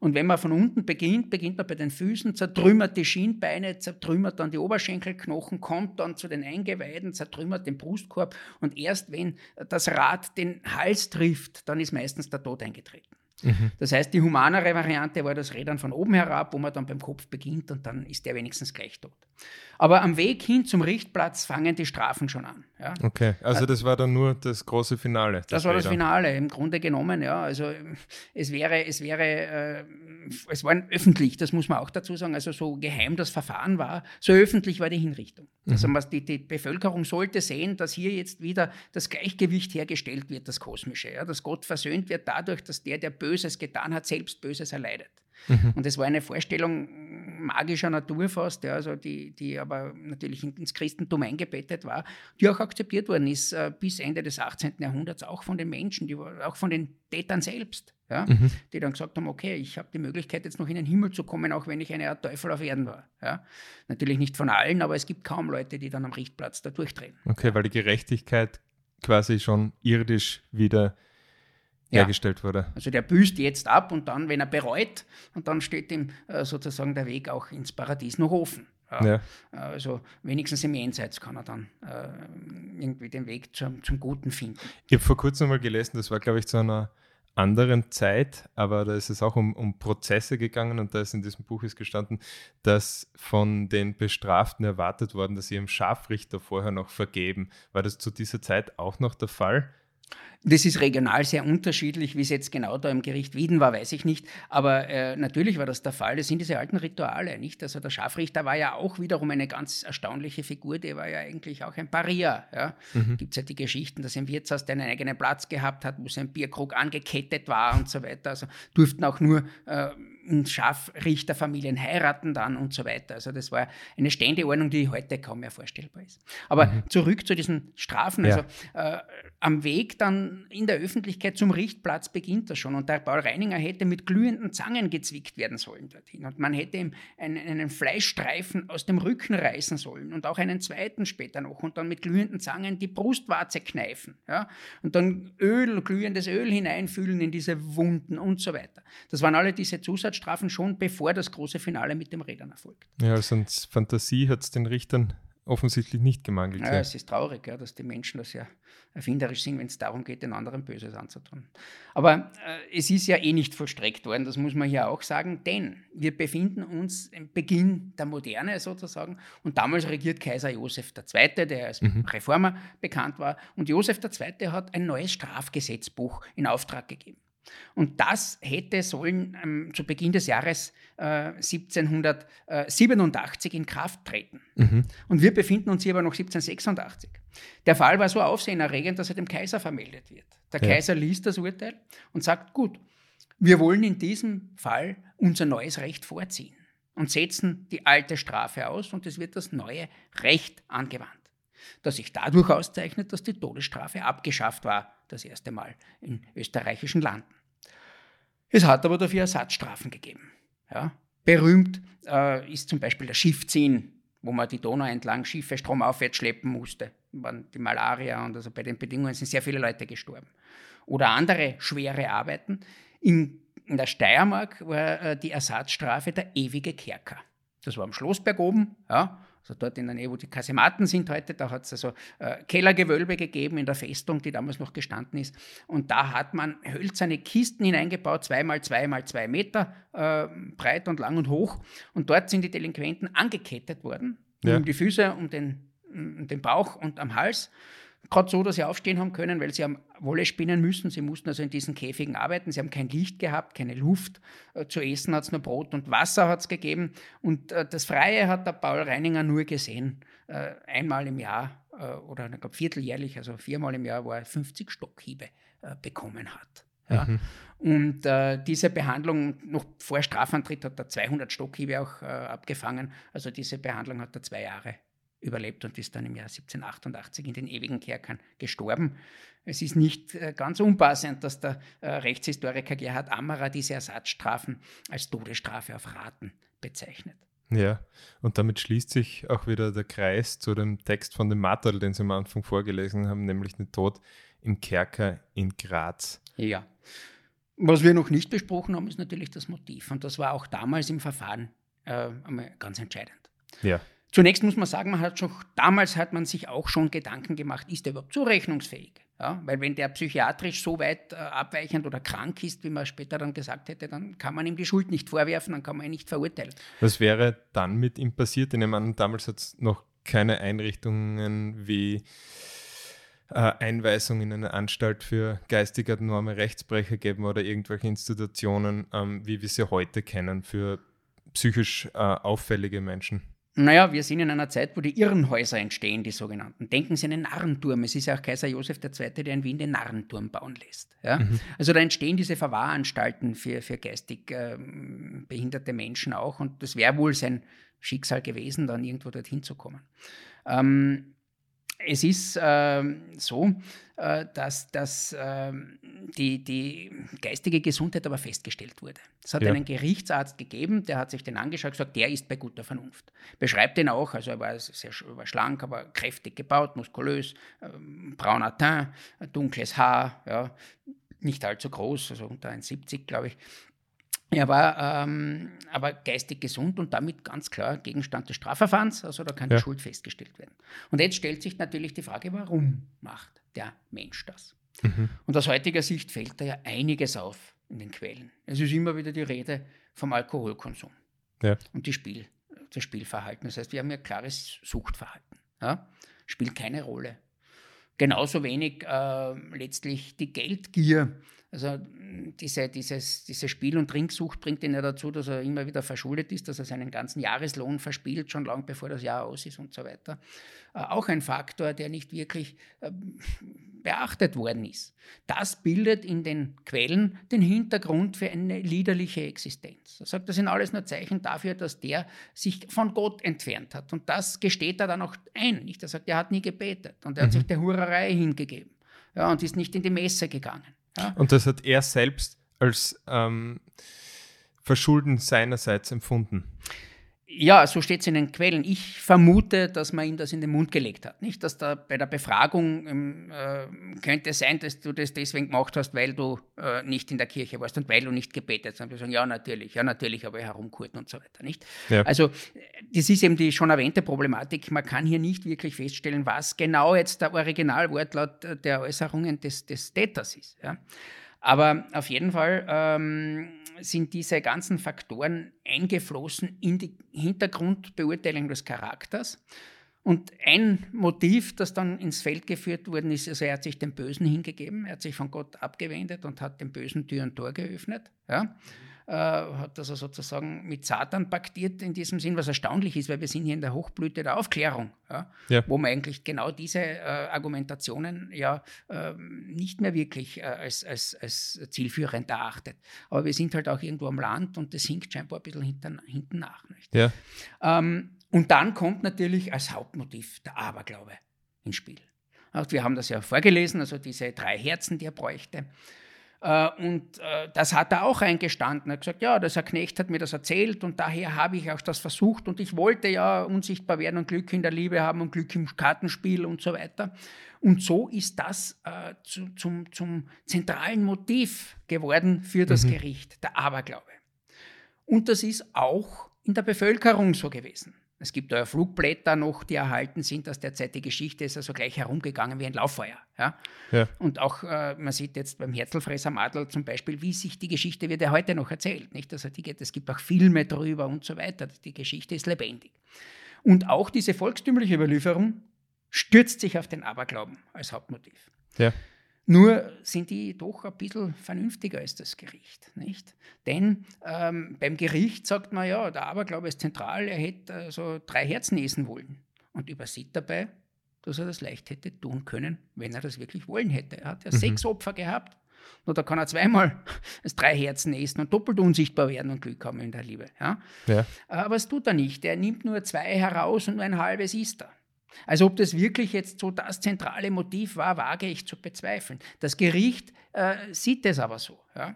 Und wenn man von unten beginnt, beginnt man bei den Füßen, zertrümmert die Schienbeine, zertrümmert dann die Oberschenkelknochen, kommt dann zu den Eingeweiden, zertrümmert den Brustkorb. Und erst wenn das Rad den Hals trifft, dann ist meistens der Tod eingetreten. Mhm. Das heißt, die humanere Variante war das Rädern von oben herab, wo man dann beim Kopf beginnt und dann ist der wenigstens gleich tot. Aber am Weg hin zum Richtplatz fangen die Strafen schon an. Ja. Okay, also das war dann nur das große Finale. Das, das war das Finale, im Grunde genommen, ja. Also es wäre, es wäre, äh, es war öffentlich, das muss man auch dazu sagen, also so geheim das Verfahren war, so öffentlich war die Hinrichtung. Mhm. Also die, die Bevölkerung sollte sehen, dass hier jetzt wieder das Gleichgewicht hergestellt wird, das Kosmische, ja, dass Gott versöhnt wird dadurch, dass der, der Böses getan hat, selbst Böses erleidet. Mhm. Und es war eine Vorstellung magischer Natur fast, ja, also die, die aber natürlich ins Christentum eingebettet war, die auch akzeptiert worden ist äh, bis Ende des 18. Jahrhunderts, auch von den Menschen, die, auch von den Tätern selbst, ja, mhm. die dann gesagt haben, okay, ich habe die Möglichkeit jetzt noch in den Himmel zu kommen, auch wenn ich eine Art Teufel auf Erden war. Ja. Natürlich nicht von allen, aber es gibt kaum Leute, die dann am Richtplatz da durchdrehen. Okay, weil die Gerechtigkeit quasi schon irdisch wieder hergestellt wurde. Also der büßt jetzt ab und dann, wenn er bereut, und dann steht ihm äh, sozusagen der Weg auch ins Paradies noch offen. Ja. Ja. Also wenigstens im Jenseits kann er dann äh, irgendwie den Weg zum, zum Guten finden. Ich habe vor kurzem mal gelesen, das war glaube ich zu einer anderen Zeit, aber da ist es auch um, um Prozesse gegangen und da ist in diesem Buch ist gestanden, dass von den Bestraften erwartet worden, dass sie ihrem Scharfrichter vorher noch vergeben. War das zu dieser Zeit auch noch der Fall? Das ist regional sehr unterschiedlich, wie es jetzt genau da im Gericht Wieden war, weiß ich nicht. Aber äh, natürlich war das der Fall. Das sind diese alten Rituale, nicht? Also der Scharfrichter war ja auch wiederum eine ganz erstaunliche Figur. Der war ja eigentlich auch ein Paria. Ja? Mhm. Gibt es ja die Geschichten, dass im Wirtshaus der einen eigenen Platz gehabt hat, wo sein Bierkrug angekettet war und so weiter. Also durften auch nur äh, Scharfrichterfamilien heiraten dann und so weiter. Also das war eine Ständeordnung, die heute kaum mehr vorstellbar ist. Aber mhm. zurück zu diesen Strafen. Ja. Also äh, am Weg dann in der Öffentlichkeit zum Richtplatz beginnt das schon. Und der Paul Reininger hätte mit glühenden Zangen gezwickt werden sollen dorthin. Und man hätte ihm einen, einen Fleischstreifen aus dem Rücken reißen sollen und auch einen zweiten später noch und dann mit glühenden Zangen die Brustwarze kneifen. Ja? Und dann Öl, glühendes Öl hineinfüllen in diese Wunden und so weiter. Das waren alle diese Zusatzstrafen schon, bevor das große Finale mit dem Rädern erfolgt. Ja, also Fantasie hat es den Richtern offensichtlich nicht gemangelt. Ja, es ist traurig, ja, dass die Menschen das ja erfinderisch sind, wenn es darum geht, den anderen Böses anzutun. Aber äh, es ist ja eh nicht vollstreckt worden, das muss man hier auch sagen, denn wir befinden uns im Beginn der Moderne sozusagen und damals regiert Kaiser Josef II., der als mhm. Reformer bekannt war und Josef II. hat ein neues Strafgesetzbuch in Auftrag gegeben. Und das hätte sollen ähm, zu Beginn des Jahres äh, 1787 in Kraft treten. Mhm. Und wir befinden uns hier aber noch 1786. Der Fall war so aufsehenerregend, dass er dem Kaiser vermeldet wird. Der ja. Kaiser liest das Urteil und sagt, gut, wir wollen in diesem Fall unser neues Recht vorziehen und setzen die alte Strafe aus und es wird das neue Recht angewandt das sich dadurch auszeichnet, dass die Todesstrafe abgeschafft war, das erste Mal in österreichischen Landen. Es hat aber dafür Ersatzstrafen gegeben. Ja. Berühmt äh, ist zum Beispiel der Schiffziehen, wo man die Donau entlang Schiffe stromaufwärts schleppen musste. Die Malaria und also bei den Bedingungen sind sehr viele Leute gestorben. Oder andere schwere Arbeiten. In, in der Steiermark war äh, die Ersatzstrafe der ewige Kerker. Das war am Schlossberg oben, ja, also dort in der Nähe, wo die Kasematen sind heute, da hat es also äh, Kellergewölbe gegeben in der Festung, die damals noch gestanden ist. Und da hat man hölzerne Kisten hineingebaut, zweimal zweimal zwei Meter äh, breit und lang und hoch. Und dort sind die Delinquenten angekettet worden, ja. um die Füße, um den, um den Bauch und am Hals gerade so, dass sie aufstehen haben können, weil sie haben Wolle spinnen müssen. Sie mussten also in diesen Käfigen arbeiten. Sie haben kein Licht gehabt, keine Luft. Äh, zu essen hat es nur Brot und Wasser hat es gegeben. Und äh, das Freie hat der Paul Reininger nur gesehen, äh, einmal im Jahr oder ich glaube vierteljährlich, also viermal im Jahr, wo er 50 Stockhiebe bekommen hat. Ja. Mhm. Und äh, diese Behandlung, noch vor Strafantritt hat er 200 Stockhiebe auch äh, abgefangen. Also diese Behandlung hat er zwei Jahre überlebt und ist dann im Jahr 1788 in den ewigen Kerkern gestorben. Es ist nicht äh, ganz unpassend, dass der äh, Rechtshistoriker Gerhard Ammerer diese Ersatzstrafen als Todesstrafe auf Raten bezeichnet. Ja, und damit schließt sich auch wieder der Kreis zu dem Text von dem Martel, den Sie am Anfang vorgelesen haben, nämlich den Tod im Kerker in Graz. Ja. Was wir noch nicht besprochen haben, ist natürlich das Motiv. Und das war auch damals im Verfahren äh, ganz entscheidend. Ja. Zunächst muss man sagen, man hat schon, damals hat man sich auch schon Gedanken gemacht, ist er überhaupt zurechnungsfähig? Ja, weil wenn der psychiatrisch so weit äh, abweichend oder krank ist, wie man später dann gesagt hätte, dann kann man ihm die Schuld nicht vorwerfen, dann kann man ihn nicht verurteilen. Was wäre dann mit ihm passiert? Ich meine, damals hat es noch keine Einrichtungen wie äh, Einweisung in eine Anstalt für geistig abnorme Rechtsbrecher geben oder irgendwelche Institutionen, ähm, wie wir sie heute kennen, für psychisch äh, auffällige Menschen. Naja, wir sind in einer Zeit, wo die Irrenhäuser entstehen, die sogenannten. Denken Sie an den Narrenturm. Es ist ja auch Kaiser Josef II., der in Wien den Narrenturm bauen lässt. Ja? Mhm. Also da entstehen diese Verwahranstalten für, für geistig äh, behinderte Menschen auch. Und das wäre wohl sein Schicksal gewesen, dann irgendwo dorthin zu kommen. Ähm, es ist äh, so, äh, dass, dass äh, die, die geistige Gesundheit aber festgestellt wurde. Es hat ja. einen Gerichtsarzt gegeben, der hat sich den angeschaut und gesagt, der ist bei guter Vernunft. Beschreibt den auch, also er war sehr war schlank, aber kräftig gebaut, muskulös, ähm, brauner Teint, dunkles Haar, ja, nicht allzu groß, also unter 1,70 glaube ich. Er war ähm, aber geistig gesund und damit ganz klar Gegenstand des Strafverfahrens, also da kann ja. die Schuld festgestellt werden. Und jetzt stellt sich natürlich die Frage, warum macht der Mensch das? Mhm. Und aus heutiger Sicht fällt da ja einiges auf in den Quellen. Es ist immer wieder die Rede vom Alkoholkonsum ja. und die Spiel, das Spielverhalten. Das heißt, wir haben ja klares Suchtverhalten. Ja? Spielt keine Rolle. Genauso wenig äh, letztlich die Geldgier also diese, dieses, diese Spiel- und Trinksucht bringt ihn ja dazu, dass er immer wieder verschuldet ist, dass er seinen ganzen Jahreslohn verspielt, schon lange bevor das Jahr aus ist und so weiter. Äh, auch ein Faktor, der nicht wirklich äh, beachtet worden ist. Das bildet in den Quellen den Hintergrund für eine liederliche Existenz. Er sagt, das sind alles nur Zeichen dafür, dass der sich von Gott entfernt hat. Und das gesteht er dann auch ein. Nicht? Er sagt, er hat nie gebetet und er mhm. hat sich der Hurerei hingegeben ja, und ist nicht in die Messe gegangen. Ja. Und das hat er selbst als ähm, Verschulden seinerseits empfunden. Ja, so steht es in den Quellen. Ich vermute, dass man ihm das in den Mund gelegt hat. Nicht, dass da bei der Befragung ähm, äh, könnte sein, dass du das deswegen gemacht hast, weil du äh, nicht in der Kirche warst und weil du nicht gebetet hast. Und wir sagen, ja, natürlich, ja, natürlich, aber herumkurten und so weiter. Nicht? Ja. Also, das ist eben die schon erwähnte Problematik. Man kann hier nicht wirklich feststellen, was genau jetzt der Originalwortlaut der Äußerungen des, des Täters ist. Ja? Aber auf jeden Fall ähm, sind diese ganzen Faktoren eingeflossen in die Hintergrundbeurteilung des Charakters. Und ein Motiv, das dann ins Feld geführt worden ist, also er hat sich dem Bösen hingegeben, er hat sich von Gott abgewendet und hat dem Bösen Tür und Tor geöffnet. Ja? Äh, hat also sozusagen mit Satan paktiert in diesem Sinn, was erstaunlich ist, weil wir sind hier in der Hochblüte der Aufklärung, ja, ja. wo man eigentlich genau diese äh, Argumentationen ja äh, nicht mehr wirklich äh, als, als, als zielführend erachtet. Aber wir sind halt auch irgendwo am Land und das hinkt scheinbar ein bisschen hinten, hinten nach. Nicht? Ja. Ähm, und dann kommt natürlich als Hauptmotiv der Aberglaube ins Spiel. wir haben das ja vorgelesen, also diese drei Herzen, die er bräuchte. Äh, und äh, das hat er auch eingestanden. Er hat gesagt, ja, das Herr Knecht hat mir das erzählt und daher habe ich auch das versucht und ich wollte ja unsichtbar werden und Glück in der Liebe haben und Glück im Kartenspiel und so weiter. Und so ist das äh, zu, zum, zum zentralen Motiv geworden für das mhm. Gericht, der Aberglaube. Und das ist auch in der Bevölkerung so gewesen. Es gibt da Flugblätter noch, die erhalten sind aus der Zeit. Die Geschichte ist also gleich herumgegangen wie ein Lauffeuer. Ja? ja. Und auch, äh, man sieht jetzt beim Herzlfresser Madel zum Beispiel, wie sich die Geschichte wird ja heute noch erzählt. Nicht? Also die, es gibt auch Filme darüber und so weiter. Die Geschichte ist lebendig. Und auch diese volkstümliche Überlieferung stürzt sich auf den Aberglauben als Hauptmotiv. Ja. Nur sind die doch ein bisschen vernünftiger als das Gericht. Nicht? Denn ähm, beim Gericht sagt man ja, der Aberglaube ist zentral, er hätte äh, so drei Herzen essen wollen und übersieht dabei, dass er das leicht hätte tun können, wenn er das wirklich wollen hätte. Er hat ja mhm. sechs Opfer gehabt. Nur da kann er zweimal das drei Herzen essen und doppelt unsichtbar werden und Glück haben in der Liebe. Ja? ja. Aber es tut er nicht. Er nimmt nur zwei heraus und nur ein halbes isst er. Also ob das wirklich jetzt so das zentrale Motiv war, wage ich zu bezweifeln. Das Gericht äh, sieht es aber so. Ja.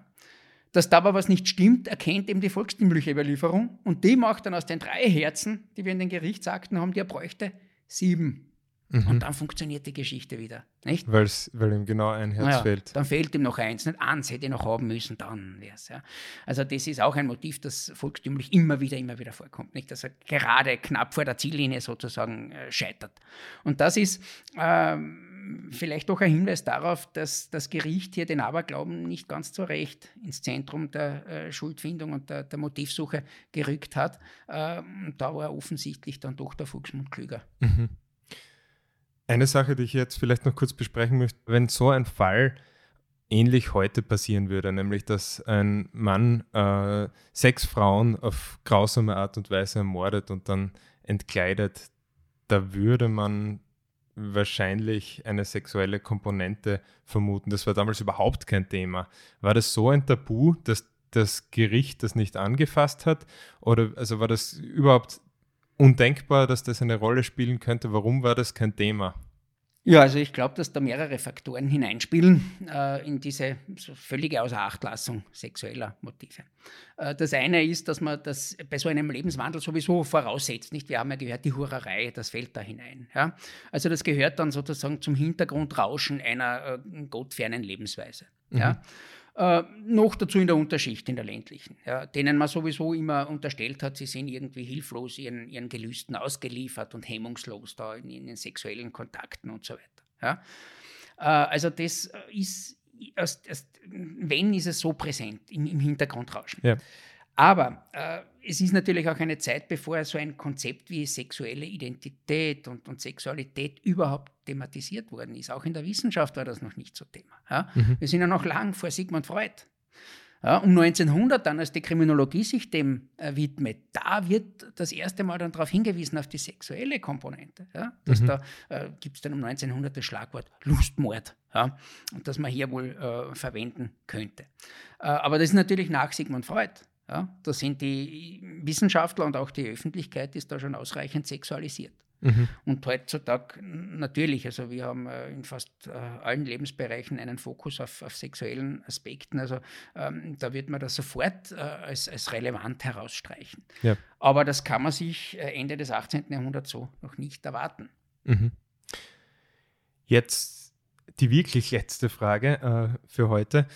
Dass da aber was nicht stimmt, erkennt eben die volkstümliche Überlieferung und die macht dann aus den drei Herzen, die wir in den Gerichtsakten haben, die er bräuchte, sieben. Mhm. Und dann funktioniert die Geschichte wieder. Nicht? Weil's, weil ihm genau ein Herz naja, fehlt. Dann fehlt ihm noch eins. Nicht eins hätte er noch haben müssen, dann wäre es. Ja. Also, das ist auch ein Motiv, das volkstümlich immer wieder, immer wieder vorkommt. Nicht? Dass er gerade knapp vor der Ziellinie sozusagen äh, scheitert. Und das ist ähm, vielleicht doch ein Hinweis darauf, dass das Gericht hier den Aberglauben nicht ganz zu Recht ins Zentrum der äh, Schuldfindung und der, der, Motivsuche gerückt hat. Äh, da war offensichtlich dann doch der Volksmund klüger. Mhm. Eine Sache, die ich jetzt vielleicht noch kurz besprechen möchte, wenn so ein Fall ähnlich heute passieren würde, nämlich dass ein Mann äh, sechs Frauen auf grausame Art und Weise ermordet und dann entkleidet, da würde man wahrscheinlich eine sexuelle Komponente vermuten. Das war damals überhaupt kein Thema. War das so ein Tabu, dass das Gericht das nicht angefasst hat? Oder also war das überhaupt undenkbar, dass das eine Rolle spielen könnte. Warum war das kein Thema? Ja, also ich glaube, dass da mehrere Faktoren hineinspielen äh, in diese völlige Außerachtlassung sexueller Motive. Äh, das eine ist, dass man das bei so einem Lebenswandel sowieso voraussetzt. Nicht? Wir haben ja gehört, die Hurerei, das fällt da hinein. Ja? Also das gehört dann sozusagen zum Hintergrundrauschen einer äh, gottfernen Lebensweise. Mhm. Ja? Äh, noch dazu in der Unterschicht, in der ländlichen, ja, denen man sowieso immer unterstellt hat, sie sind irgendwie hilflos ihren, ihren Gelüsten ausgeliefert und hemmungslos da in, in den sexuellen Kontakten und so weiter. Ja. Äh, also das ist, erst, erst, wenn ist es so präsent im, im Hintergrundrauschen. Ja. Aber äh, es ist natürlich auch eine Zeit, bevor so ein Konzept wie sexuelle Identität und, und, Sexualität überhaupt thematisiert worden ist. Auch in der Wissenschaft war das noch nicht so Thema. Ja? Mhm. Wir sind ja noch lang vor Sigmund Freud. Ja, um 1900 dann, als die Kriminologie sich dem äh, widmet, da wird das erste Mal dann darauf hingewiesen, auf die sexuelle Komponente. Ja? Dass mhm. Da äh, gibt es dann um 1900 das Schlagwort Lustmord, ja? und das man hier wohl äh, verwenden könnte. Äh, aber das ist natürlich nach Sigmund Freud. Ja, da sind die Wissenschaftler und auch die Öffentlichkeit ist da schon ausreichend sexualisiert. Mhm. Und heutzutage natürlich, also wir haben äh, in fast äh, allen Lebensbereichen einen Fokus auf, auf sexuellen Aspekten. Also ähm, da wird man das sofort äh, als, als relevant herausstreichen. Ja. Aber das kann man sich äh, Ende des 18. Jahrhunderts so noch nicht erwarten. Mhm. Jetzt die wirklich letzte Frage für heute.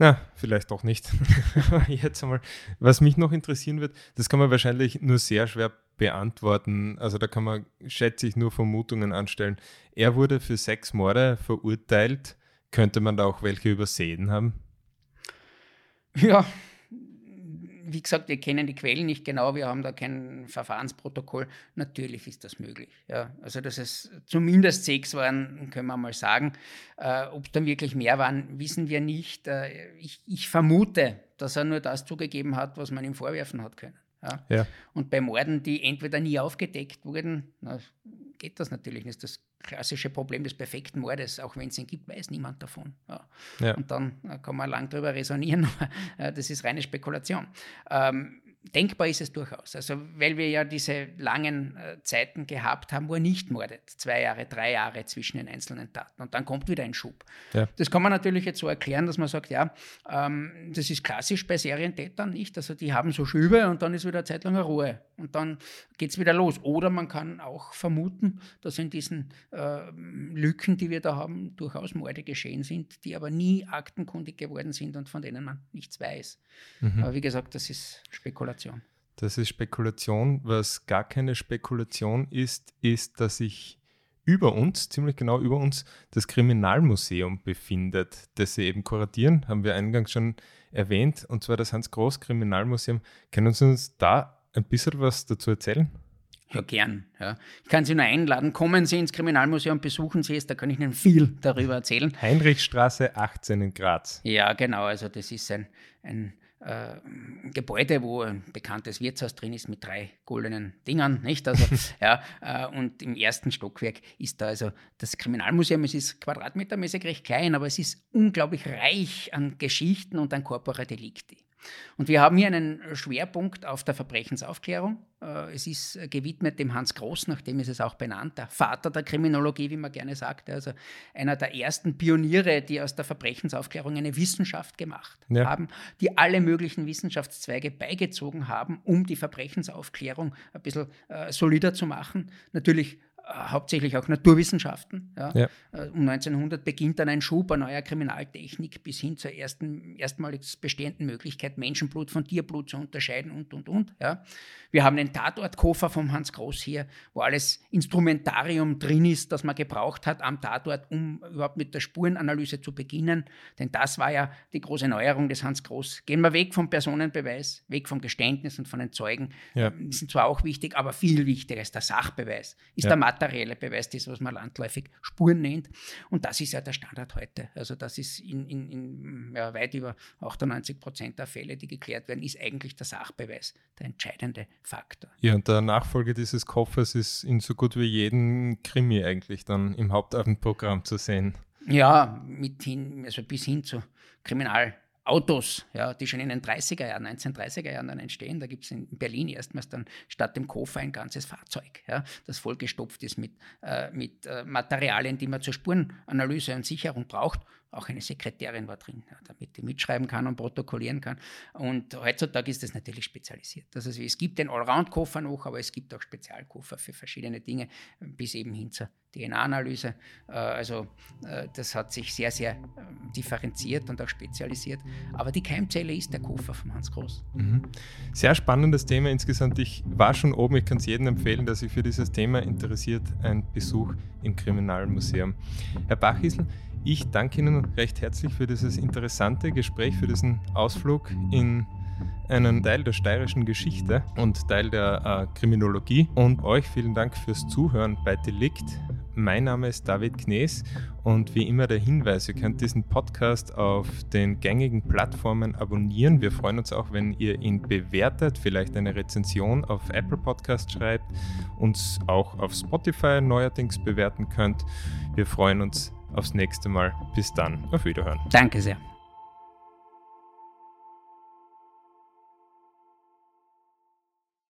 Na, vielleicht doch nicht. Jetzt einmal, was mich noch interessieren wird, das kann man wahrscheinlich nur sehr schwer beantworten. Also da kann man, schätze ich, nur Vermutungen anstellen. Er wurde für sechs Morde verurteilt. Könnte man da auch welche übersehen haben? Ja, wie gesagt, wir kennen die Quellen nicht genau, wir haben da kein Verfahrensprotokoll. Natürlich ist das möglich. Ja. Also, dass es zumindest sechs waren, können wir mal sagen. Äh, Ob es dann wirklich mehr waren, wissen wir nicht. Äh, ich, ich, vermute, dass er nur das zugegeben hat, was man ihm vorwerfen hat können. Ja. ja. Und bei Morden, die entweder nie aufgedeckt wurden, na, geht das natürlich nicht. Das klassische Problem des perfekten Mordes, auch wenn es ihn gibt, weiß niemand davon. Ja. Ja. Und dann äh, kann man lang darüber resonieren, aber äh, das ist reine Spekulation. Ähm, denkbar ist es durchaus. Also, weil wir ja diese langen äh, Zeiten gehabt haben, wo er nicht mordet. Zwei Jahre, drei Jahre zwischen den einzelnen Taten. Und dann kommt wieder ein Schub. Ja. Das kann man natürlich jetzt so erklären, dass man sagt, ja, ähm, das ist klassisch bei Serientätern nicht. Also, die haben so Schübe und dann ist wieder eine Zeit lang Ruhe. Und dann geht es wieder los. Oder man kann auch vermuten, dass in diesen äh, Lücken, die wir da haben, durchaus Morde geschehen sind, die aber nie aktenkundig geworden sind und von denen man nichts weiß. Mhm. Aber wie gesagt, das ist Spekulation. Das ist Spekulation. Was gar keine Spekulation ist, ist, dass sich über uns, ziemlich genau über uns, das Kriminalmuseum befindet, das Sie eben kuratieren, haben wir eingangs schon erwähnt, und zwar das Hans-Groß-Kriminalmuseum. Können Sie uns da ein bisschen was dazu erzählen? Ja, gern. Ja. Ich kann Sie nur einladen. Kommen Sie ins Kriminalmuseum, besuchen Sie es, da kann ich Ihnen viel darüber erzählen. Heinrichstraße 18 in Graz. Ja, genau. Also, das ist ein, ein äh, Gebäude, wo ein bekanntes Wirtshaus drin ist mit drei goldenen Dingern, nicht? Also, ja, äh, und im ersten Stockwerk ist da also das Kriminalmuseum. Es ist quadratmetermäßig recht klein, aber es ist unglaublich reich an Geschichten und an Corpora Delicti. Und wir haben hier einen Schwerpunkt auf der Verbrechensaufklärung. Äh, es ist gewidmet dem Hans Groß, nach dem ist es auch benannt, der Vater der Kriminologie, wie man gerne sagt. Also einer der ersten Pioniere, die aus der Verbrechensaufklärung eine Wissenschaft gemacht ja. haben, die alle möglichen Wissenschaftszweige beigezogen haben, um die Verbrechensaufklärung ein bisschen äh, solider zu machen. Natürlich hauptsächlich auch Naturwissenschaften. Ja. Ja. Äh, um 1900 beginnt dann ein Schub an neuer Kriminaltechnik bis hin zur ersten, erstmalig bestehenden Möglichkeit, Menschenblut von Tierblut zu unterscheiden und, und, und. Ja. Wir haben den Tatortkoffer vom Hans Groß hier, wo alles Instrumentarium drin ist, das man gebraucht hat am Tatort, um überhaupt mit der Spurenanalyse zu beginnen. Denn das war ja die große Neuerung des Hans Groß. Gehen wir weg vom Personenbeweis, weg vom Geständnis und von den Zeugen. Ja. Die sind zwar auch wichtig, aber viel wichtiger ist der Sachbeweis, ist der materielle Beweis, das, was man landläufig Spuren nennt. Und das ist ja der Standard heute. Also das ist in, in, in ja, weit über 98 Prozent der Fälle, die geklärt werden, ist eigentlich der Sachbeweis der entscheidende Faktor. Ja, und der Nachfolger dieses Koffers ist in so gut wie jedem Krimi eigentlich dann im Hauptabendprogramm zu sehen. Ja, mit hin, also bis hin zu Kriminal. Autos, ja, die schon in den 30er Jahren, 1930er Jahren dann entstehen. Da gibt es in Berlin erstmals dann statt dem Koffer ein ganzes Fahrzeug, ja, das vollgestopft ist mit, äh, mit äh, Materialien, die man zur Spurenanalyse und Sicherung braucht auch eine Sekretärin war drin, damit die mitschreiben kann und protokollieren kann. Und heutzutage ist das natürlich spezialisiert. Also es gibt den Allround-Koffer noch, aber es gibt auch Spezialkoffer für verschiedene Dinge, bis eben hin zur DNA-Analyse. Äh, also äh, das hat sich sehr, sehr ähm, differenziert und auch spezialisiert. Aber die Keimzelle ist der Koffer von Hans Groß. Mhm. Sehr spannendes Thema insgesamt. Ich war schon oben, ich kann es jedem empfehlen, der sich für dieses Thema interessiert, ein Besuch im Kriminalmuseum. Herr Bachisel, ich danke Ihnen recht herzlich für dieses interessante Gespräch, für diesen Ausflug in einen Teil der steirischen Geschichte und Teil der äh, Kriminologie. Und euch vielen Dank fürs Zuhören bei Delikt. Mein Name ist David Knees und wie immer der Hinweis, ihr könnt diesen Podcast auf den gängigen Plattformen abonnieren. Wir freuen uns auch, wenn ihr ihn bewertet, vielleicht eine Rezension auf Apple Podcast schreibt, uns auch auf Spotify neuerdings bewerten könnt. Wir freuen uns aufs nächste Mal. Bis dann. Auf Wiederhören. Danke sehr.